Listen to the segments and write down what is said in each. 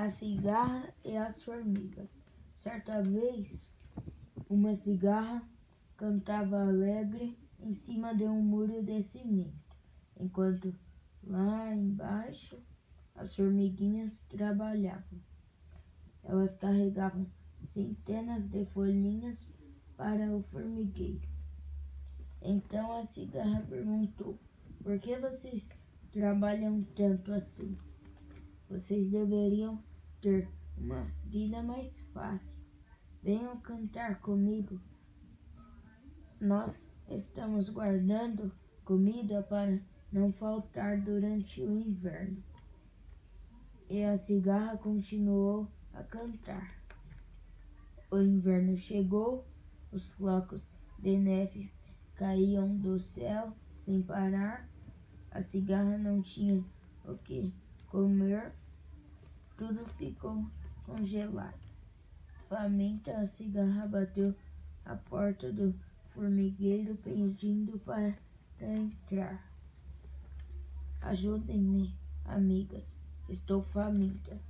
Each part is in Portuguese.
a cigarra e as formigas. Certa vez, uma cigarra cantava alegre em cima de um muro de cimento, enquanto lá embaixo as formiguinhas trabalhavam. Elas carregavam centenas de folhinhas para o formigueiro. Então a cigarra perguntou: Por que vocês trabalham tanto assim? Vocês deveriam ter uma vida mais fácil. Venham cantar comigo. Nós estamos guardando comida para não faltar durante o inverno. E a cigarra continuou a cantar. O inverno chegou, os flocos de neve caíam do céu sem parar. A cigarra não tinha o que comer tudo ficou congelado. Faminta, a cigarra bateu a porta do formigueiro pedindo para entrar. Ajudem-me, amigas. Estou faminta.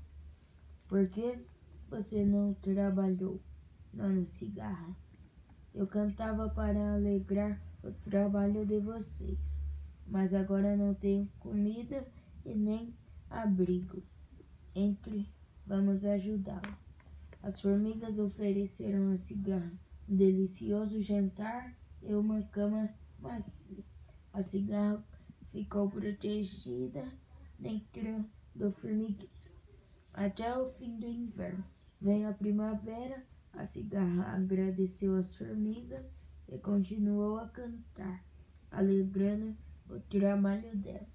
Por que você não trabalhou, dona cigarra? Eu cantava para alegrar o trabalho de vocês, mas agora não tenho comida e nem abrigo. Entre, vamos ajudá-lo. As formigas ofereceram a cigarra um delicioso jantar e uma cama macia. A cigarra ficou protegida dentro do formigueiro até o fim do inverno. Veio a primavera, a cigarra agradeceu as formigas e continuou a cantar, alegrando o trabalho dela.